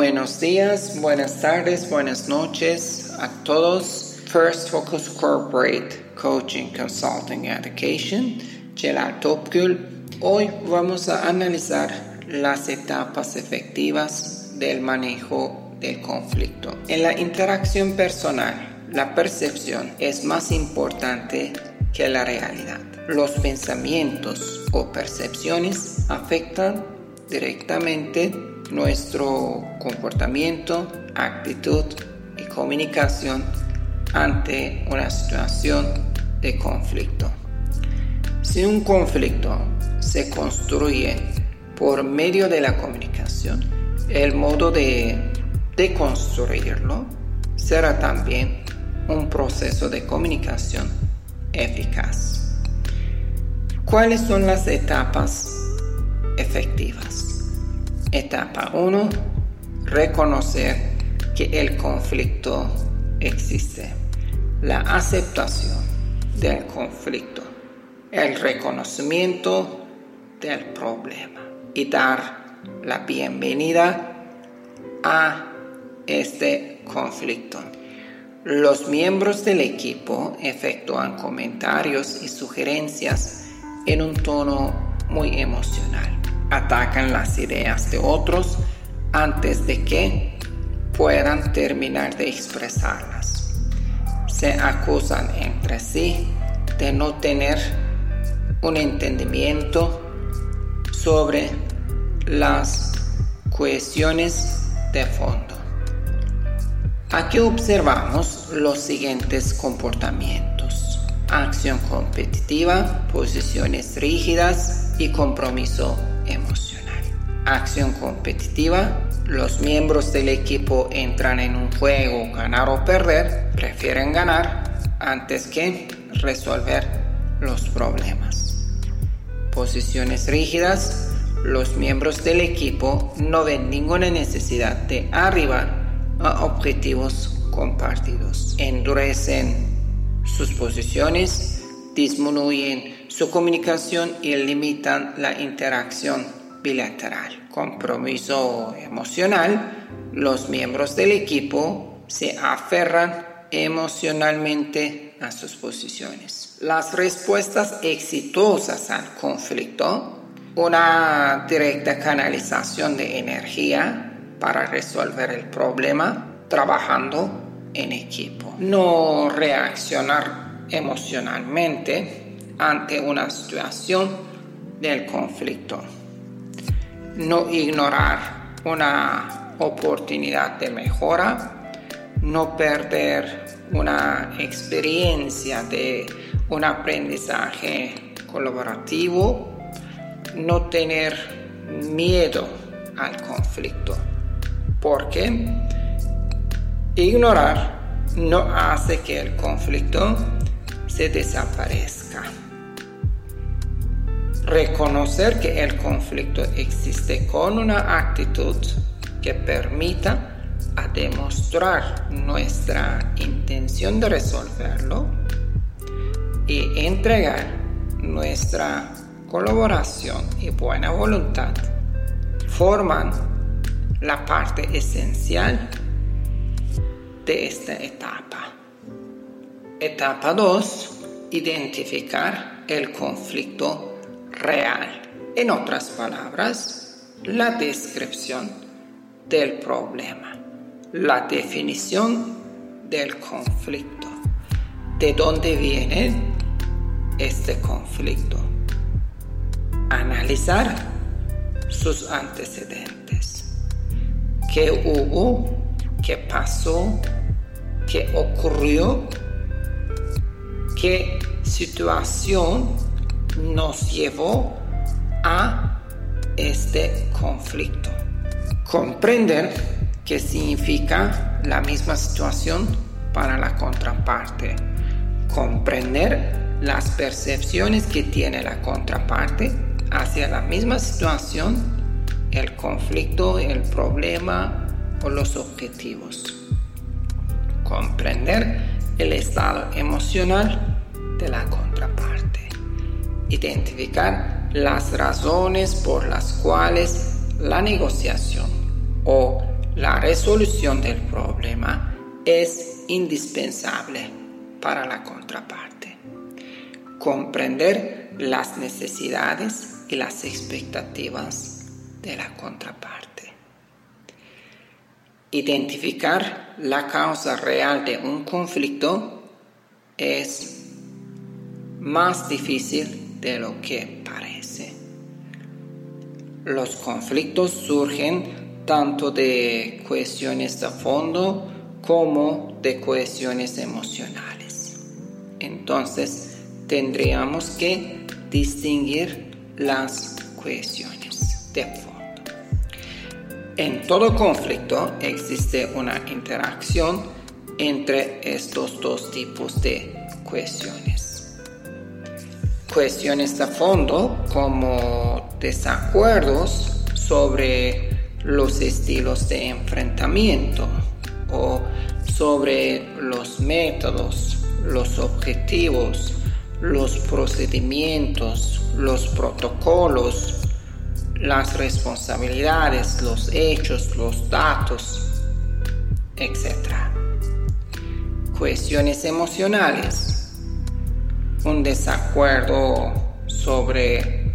Buenos días, buenas tardes, buenas noches a todos. First Focus Corporate Coaching Consulting Education, Gerard Topkul. Hoy vamos a analizar las etapas efectivas del manejo del conflicto. En la interacción personal, la percepción es más importante que la realidad. Los pensamientos o percepciones afectan directamente nuestro comportamiento, actitud y comunicación ante una situación de conflicto. Si un conflicto se construye por medio de la comunicación, el modo de deconstruirlo será también un proceso de comunicación eficaz. ¿Cuáles son las etapas efectivas? Etapa 1. Reconocer que el conflicto existe. La aceptación del conflicto. El reconocimiento del problema. Y dar la bienvenida a este conflicto. Los miembros del equipo efectúan comentarios y sugerencias en un tono muy emocional atacan las ideas de otros antes de que puedan terminar de expresarlas. Se acusan entre sí de no tener un entendimiento sobre las cuestiones de fondo. Aquí observamos los siguientes comportamientos. Acción competitiva, posiciones rígidas y compromiso emocional. Acción competitiva. Los miembros del equipo entran en un juego ganar o perder, prefieren ganar antes que resolver los problemas. Posiciones rígidas. Los miembros del equipo no ven ninguna necesidad de arribar a objetivos compartidos. Endurecen sus posiciones, disminuyen su comunicación y limitan la interacción bilateral. Compromiso emocional. Los miembros del equipo se aferran emocionalmente a sus posiciones. Las respuestas exitosas al conflicto. Una directa canalización de energía para resolver el problema trabajando en equipo. No reaccionar emocionalmente ante una situación del conflicto. No ignorar una oportunidad de mejora, no perder una experiencia de un aprendizaje colaborativo, no tener miedo al conflicto, porque ignorar no hace que el conflicto se desaparezca. Reconocer que el conflicto existe con una actitud que permita a demostrar nuestra intención de resolverlo y entregar nuestra colaboración y buena voluntad forman la parte esencial de esta etapa. Etapa 2. Identificar el conflicto real. En otras palabras, la descripción del problema, la definición del conflicto, de dónde viene este conflicto, analizar sus antecedentes, qué hubo, qué pasó, qué ocurrió, qué situación nos llevó a este conflicto. Comprender qué significa la misma situación para la contraparte. Comprender las percepciones que tiene la contraparte hacia la misma situación, el conflicto, el problema o los objetivos. Comprender el estado emocional de la contraparte identificar las razones por las cuales la negociación o la resolución del problema es indispensable para la contraparte. Comprender las necesidades y las expectativas de la contraparte. Identificar la causa real de un conflicto es más difícil de lo que parece. Los conflictos surgen tanto de cuestiones de fondo como de cuestiones emocionales. Entonces, tendríamos que distinguir las cuestiones de fondo. En todo conflicto existe una interacción entre estos dos tipos de cuestiones. Cuestiones de fondo como desacuerdos sobre los estilos de enfrentamiento o sobre los métodos, los objetivos, los procedimientos, los protocolos, las responsabilidades, los hechos, los datos, etc. Cuestiones emocionales, un desacuerdo sobre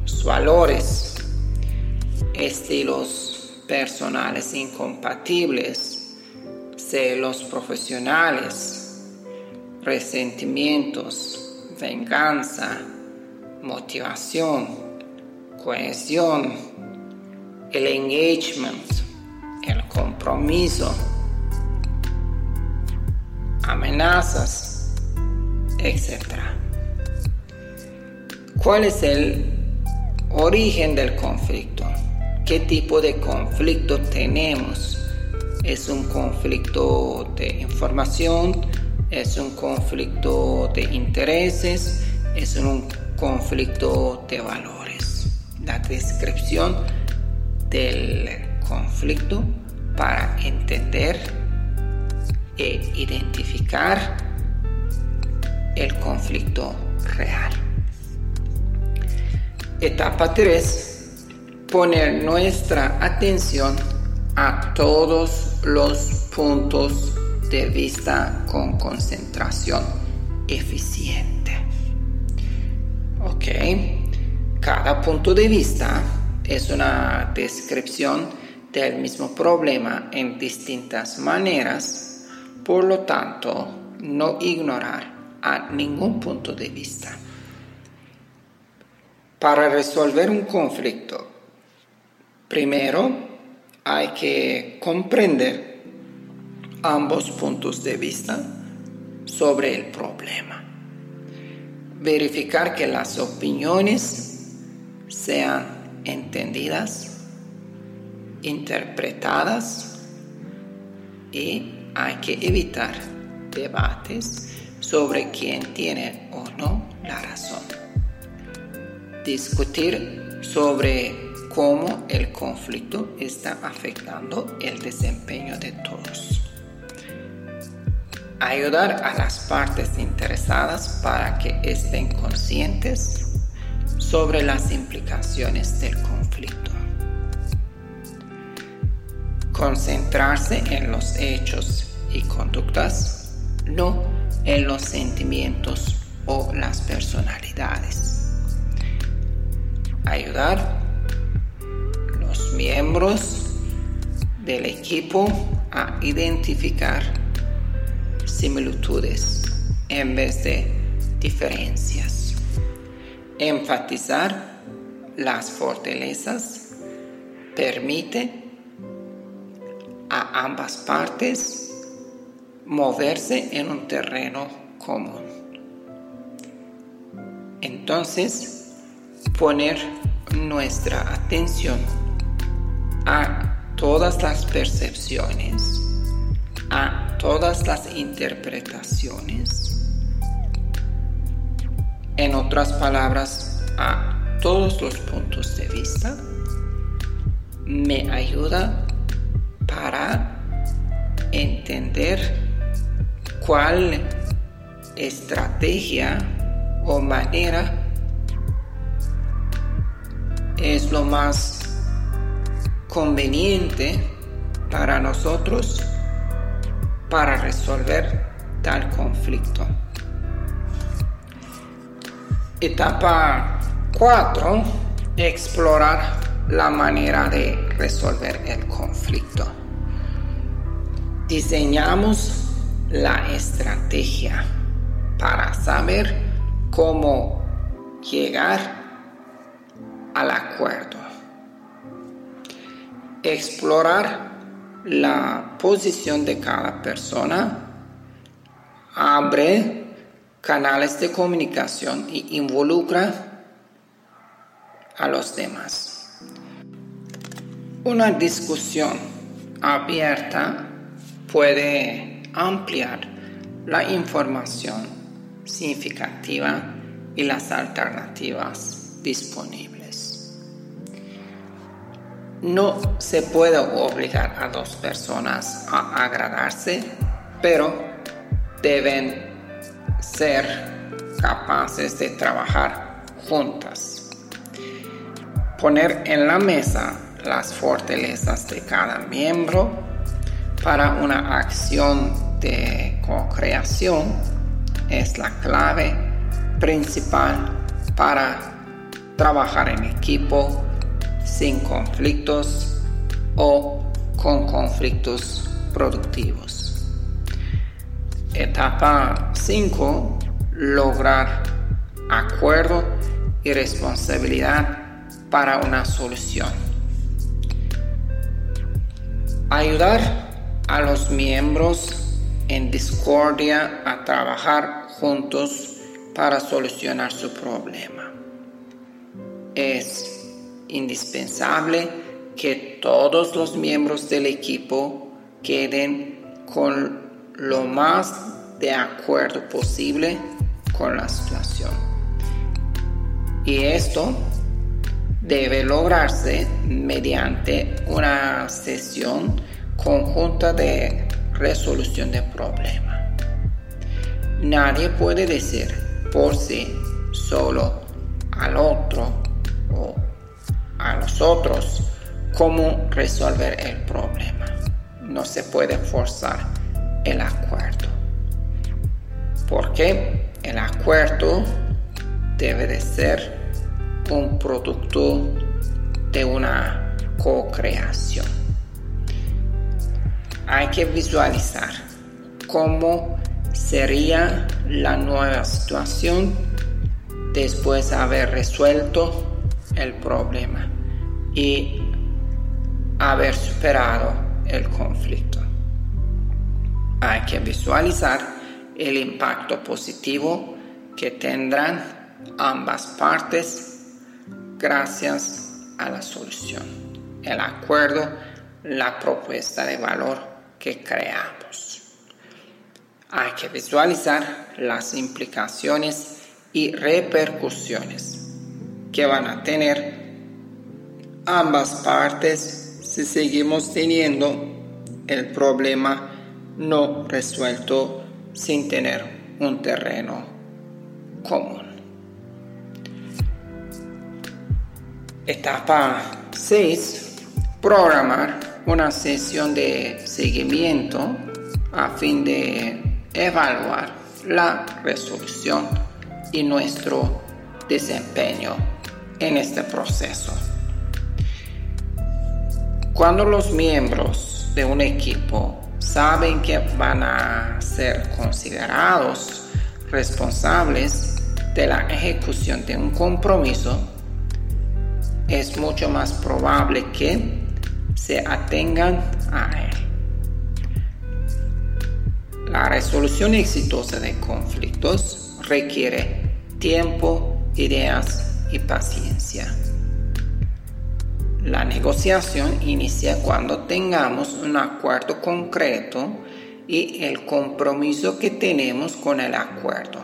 los valores, estilos personales incompatibles, celos profesionales, resentimientos, venganza, motivación, cohesión, el engagement, el compromiso, amenazas, etc. ¿Cuál es el origen del conflicto? ¿Qué tipo de conflicto tenemos? ¿Es un conflicto de información? ¿Es un conflicto de intereses? ¿Es un conflicto de valores? La descripción del conflicto para entender e identificar el conflicto real. Etapa 3 poner nuestra atención a todos los puntos de vista con concentración eficiente. Ok, cada punto de vista es una descripción del mismo problema en distintas maneras, por lo tanto, no ignorar a ningún punto de vista. Para resolver un conflicto, Primero, hay que comprender ambos puntos de vista sobre el problema. Verificar que las opiniones sean entendidas, interpretadas y hay que evitar debates sobre quién tiene o no la razón. Discutir sobre cómo el conflicto está afectando el desempeño de todos. Ayudar a las partes interesadas para que estén conscientes sobre las implicaciones del conflicto. Concentrarse en los hechos y conductas, no en los sentimientos o las personalidades. Ayudar miembros del equipo a identificar similitudes en vez de diferencias. Enfatizar las fortalezas permite a ambas partes moverse en un terreno común. Entonces, poner nuestra atención a todas las percepciones, a todas las interpretaciones. En otras palabras, a todos los puntos de vista, me ayuda para entender cuál estrategia o manera es lo más conveniente nosotros para resolver tal conflicto. Etapa 4. Explorar la manera de resolver el conflicto. Diseñamos la estrategia para saber cómo llegar al acuerdo. Explorar la posición de cada persona abre canales de comunicación y involucra a los demás. Una discusión abierta puede ampliar la información significativa y las alternativas disponibles. No se puede obligar a dos personas a agradarse, pero deben ser capaces de trabajar juntas. Poner en la mesa las fortalezas de cada miembro para una acción de co-creación es la clave principal para trabajar en equipo sin conflictos o con conflictos productivos. Etapa 5. Lograr acuerdo y responsabilidad para una solución. Ayudar a los miembros en discordia a trabajar juntos para solucionar su problema. Es indispensable que todos los miembros del equipo queden con lo más de acuerdo posible con la situación. Y esto debe lograrse mediante una sesión conjunta de resolución de problema. Nadie puede decir por sí solo al otro o a los otros cómo resolver el problema. No se puede forzar el acuerdo. Porque el acuerdo debe de ser un producto de una co-creación. Hay que visualizar cómo sería la nueva situación después de haber resuelto el problema y haber superado el conflicto. Hay que visualizar el impacto positivo que tendrán ambas partes gracias a la solución, el acuerdo, la propuesta de valor que creamos. Hay que visualizar las implicaciones y repercusiones que van a tener ambas partes si seguimos teniendo el problema no resuelto sin tener un terreno común. Etapa 6. Programar una sesión de seguimiento a fin de evaluar la resolución y nuestro desempeño en este proceso. Cuando los miembros de un equipo saben que van a ser considerados responsables de la ejecución de un compromiso, es mucho más probable que se atengan a él. La resolución exitosa de conflictos requiere tiempo, ideas y paciencia. La negociación inicia cuando tengamos un acuerdo concreto y el compromiso que tenemos con el acuerdo.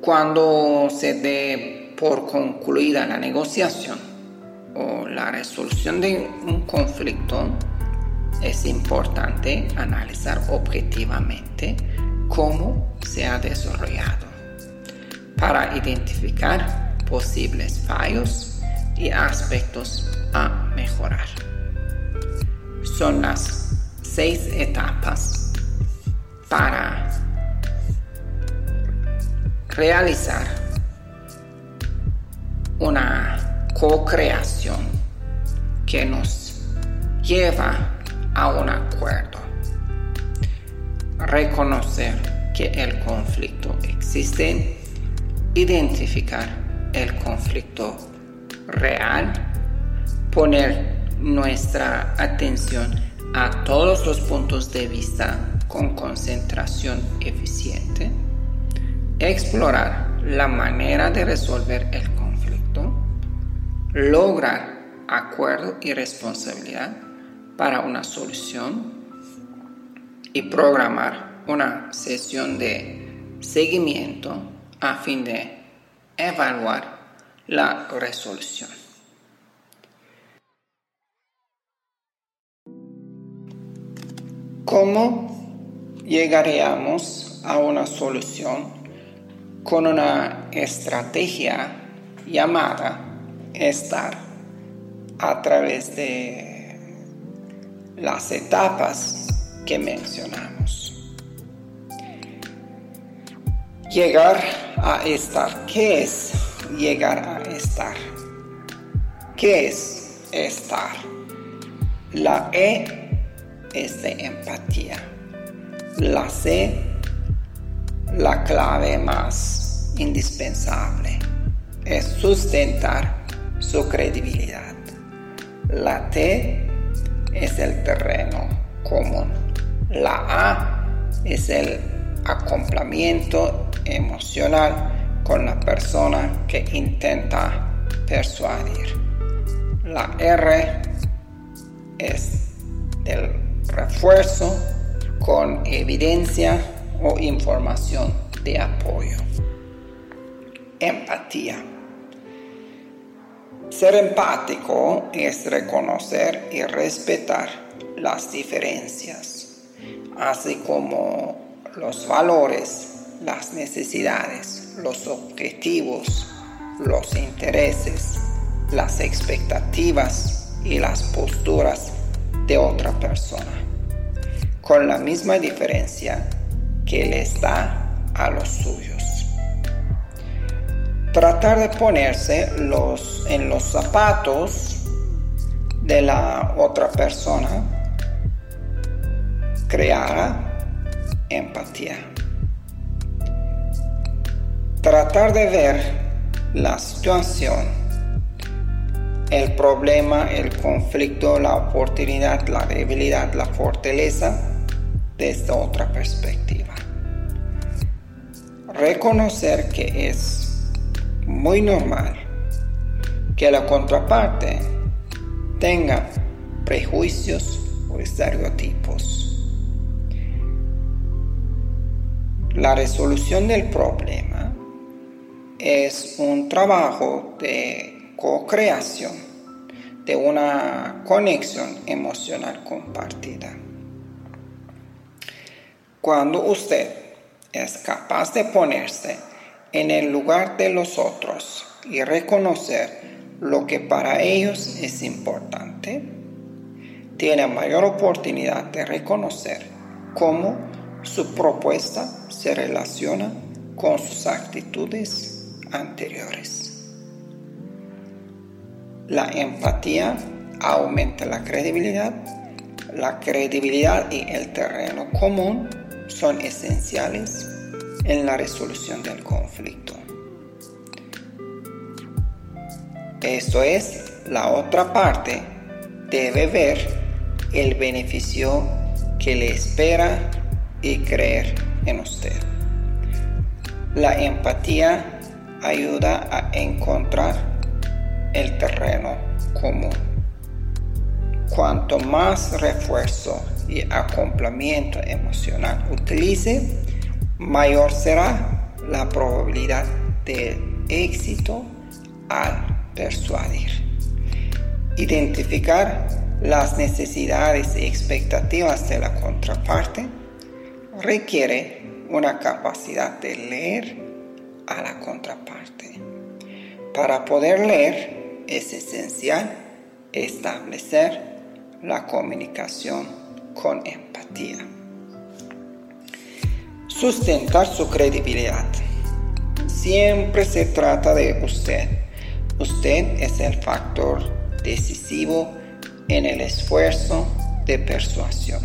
Cuando se dé por concluida la negociación o la resolución de un conflicto, es importante analizar objetivamente cómo se ha desarrollado para identificar posibles fallos y aspectos a mejorar. son las seis etapas para realizar una co-creación que nos lleva a un acuerdo. Reconocer que el conflicto existe, identificar el conflicto real, poner nuestra atención a todos los puntos de vista con concentración eficiente, explorar la manera de resolver el lograr acuerdo y responsabilidad para una solución y programar una sesión de seguimiento a fin de evaluar la resolución. ¿Cómo llegaríamos a una solución con una estrategia llamada estar a través de las etapas que mencionamos? Llegar a estar. ¿Qué es llegar a estar? ¿Qué es estar? La E es de empatía. La C, la clave más indispensable, es sustentar su credibilidad. La T es el terreno común. La A es el acompañamiento emocional con la persona que intenta persuadir. La R es del refuerzo con evidencia o información de apoyo. Empatía. Ser empático es reconocer y respetar las diferencias, así como los valores, las necesidades, los objetivos, los intereses, las expectativas y las posturas de otra persona, con la misma diferencia que les da a los suyos. Tratar de ponerse los, en los zapatos de la otra persona creará empatía. Tratar de ver la situación el problema, el conflicto, la oportunidad, la debilidad, la fortaleza desde otra perspectiva. Reconocer que es muy normal que la contraparte tenga prejuicios o estereotipos. La resolución del problema es un trabajo de co-creación de una conexión emocional compartida. Cuando usted es capaz de ponerse en el lugar de los otros y reconocer lo que para ellos es importante, tiene mayor oportunidad de reconocer cómo su propuesta se relaciona con sus actitudes anteriores. La empatía aumenta la credibilidad. La credibilidad y el terreno común son esenciales en la resolución del conflicto. Esto es, la otra parte debe ver el beneficio que le espera y creer en usted. La empatía ayuda a encontrar el terreno común. Cuanto más refuerzo y acompañamiento emocional utilice, mayor será la probabilidad de éxito al persuadir. Identificar las necesidades y expectativas de la contraparte requiere una capacidad de leer a la contraparte. Para poder leer, es esencial establecer la comunicación con empatía. Sustentar su credibilidad. Siempre se trata de usted. Usted es el factor decisivo en el esfuerzo de persuasión.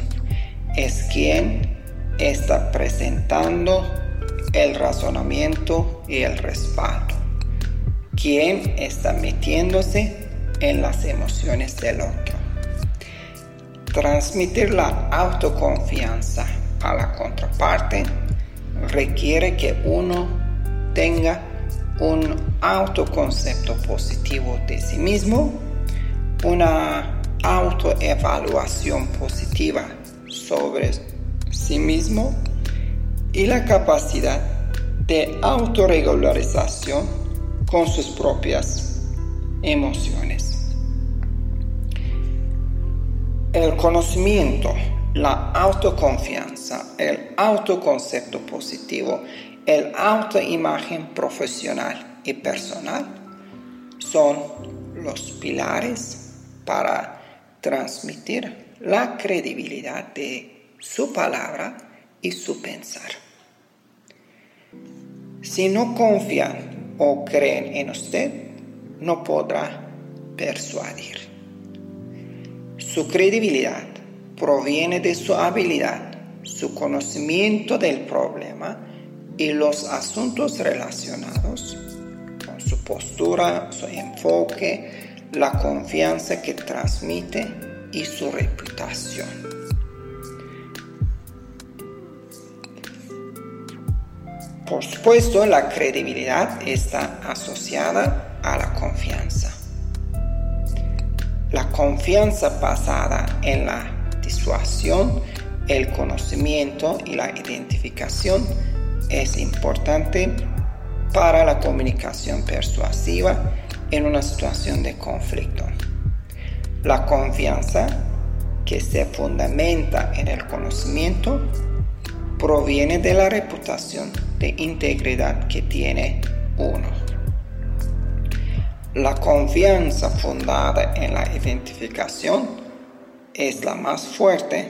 Es quien está presentando el razonamiento y el respaldo. Quien está metiéndose en las emociones del otro. Transmitir la autoconfianza a la contraparte requiere que uno tenga un autoconcepto positivo de sí mismo, una autoevaluación positiva sobre sí mismo y la capacidad de autorregularización con sus propias emociones. El conocimiento, la autoconfianza, el autoconcepto positivo, el autoimagen profesional y personal son los pilares para transmitir la credibilidad de su palabra y su pensar. Si no confían o creen en usted, no podrá persuadir. Su credibilidad proviene de su habilidad, su conocimiento del problema y los asuntos relacionados con su postura, su enfoque, la confianza que transmite y su reputación. Por supuesto, la credibilidad está asociada a la confianza. La confianza basada en la el conocimiento y la identificación es importante para la comunicación persuasiva en una situación de conflicto. La confianza que se fundamenta en el conocimiento proviene de la reputación de integridad que tiene uno. La confianza fundada en la identificación es la más fuerte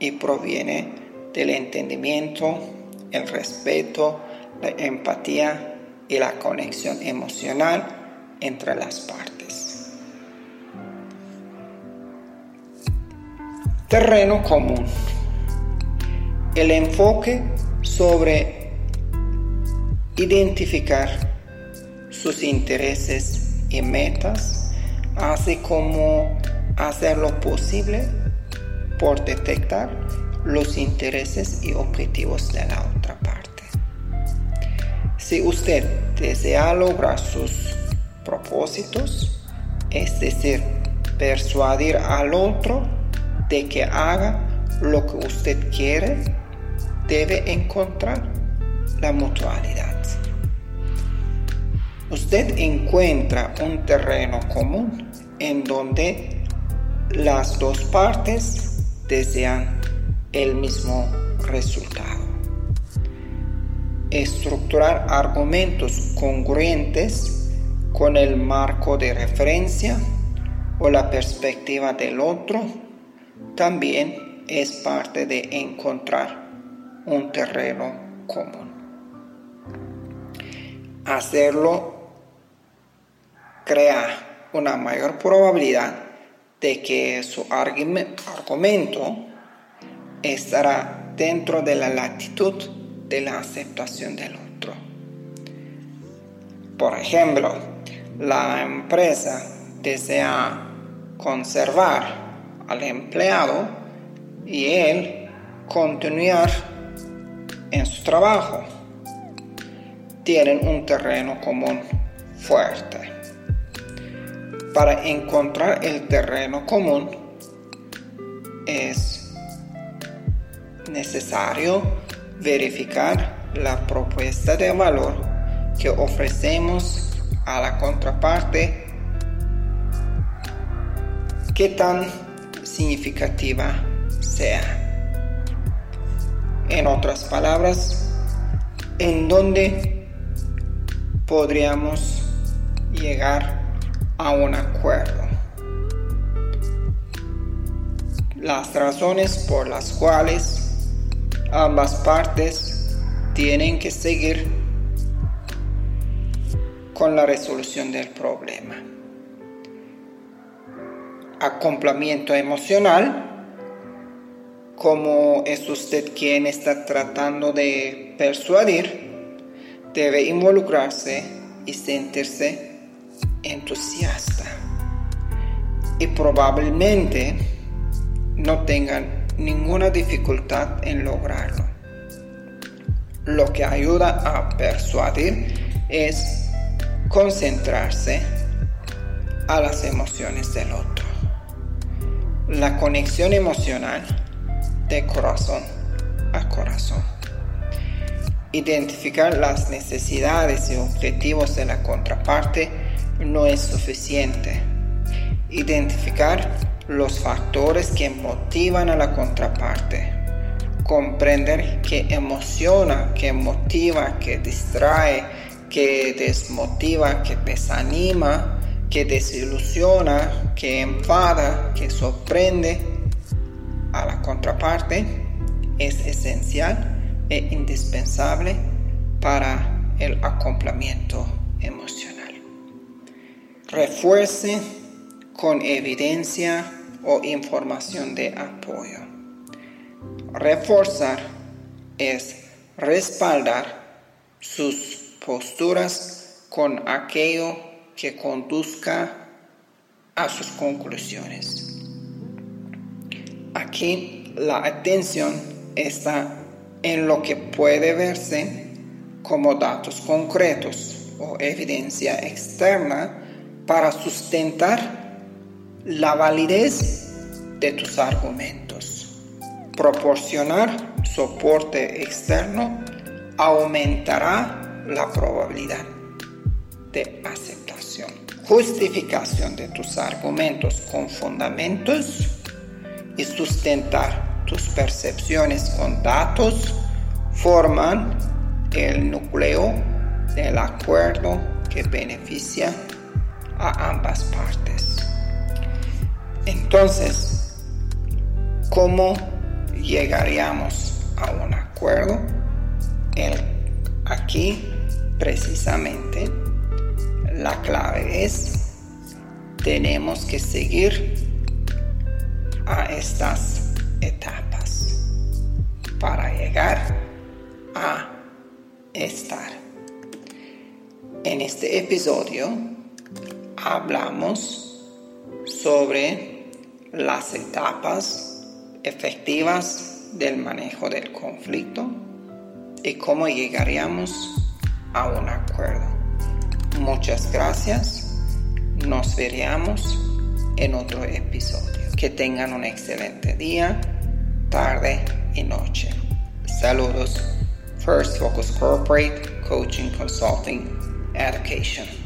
y proviene del entendimiento, el respeto, la empatía y la conexión emocional entre las partes. Terreno común. El enfoque sobre identificar sus intereses y metas, así como hacer lo posible por detectar los intereses y objetivos de la otra parte. Si usted desea lograr sus propósitos, es decir, persuadir al otro de que haga lo que usted quiere, debe encontrar la mutualidad usted encuentra un terreno común en donde las dos partes desean el mismo resultado. Estructurar argumentos congruentes con el marco de referencia o la perspectiva del otro también es parte de encontrar un terreno común. Hacerlo crea una mayor probabilidad de que su argumento estará dentro de la latitud de la aceptación del otro. Por ejemplo, la empresa desea conservar al empleado y él continuar en su trabajo. Tienen un terreno común fuerte para encontrar el terreno común es necesario verificar la propuesta de valor que ofrecemos a la contraparte, qué tan significativa sea. En otras palabras, en dónde podríamos llegar a un acuerdo. las razones por las cuales ambas partes tienen que seguir con la resolución del problema. Acompañamiento emocional, como es usted quien está tratando de persuadir, debe involucrarse y sentirse entusiasta. Y probablemente no tengan ninguna dificultad en lograrlo. Lo que ayuda a persuadir es concentrarse a las emociones del otro. La conexión emocional de corazón a corazón. Identificar las necesidades y objetivos de la contraparte no es suficiente. Identificar los factores que motivan a la contraparte. Comprender qué emociona, qué motiva, qué distrae, qué desmotiva, qué desanima, qué desilusiona, qué enfada, qué sorprende a la contraparte es esencial e indispensable para el acoplamiento emocional. Refuerce con evidencia o información de apoyo. Reforzar es respaldar sus posturas con aquello que conduzca a sus conclusiones. Aquí la atención está en lo que puede verse como datos concretos o evidencia externa para sustentar la validez de tus argumentos. Proporcionar soporte externo aumentará la probabilidad de aceptación. Justificación de tus argumentos con fundamentos y sustentar tus percepciones con datos forman el núcleo del acuerdo que beneficia a ambas partes. Entonces, ¿cómo llegaríamos a un acuerdo? El, aquí, precisamente, la clave es, tenemos que seguir a estas etapas para llegar a estar. En este episodio hablamos sobre las etapas efectivas del manejo del conflicto y cómo llegaríamos a un acuerdo. Muchas gracias. Nos veríamos en otro episodio. Que tengan un excelente día, tarde y noche. Saludos. First Focus Corporate Coaching Consulting Education.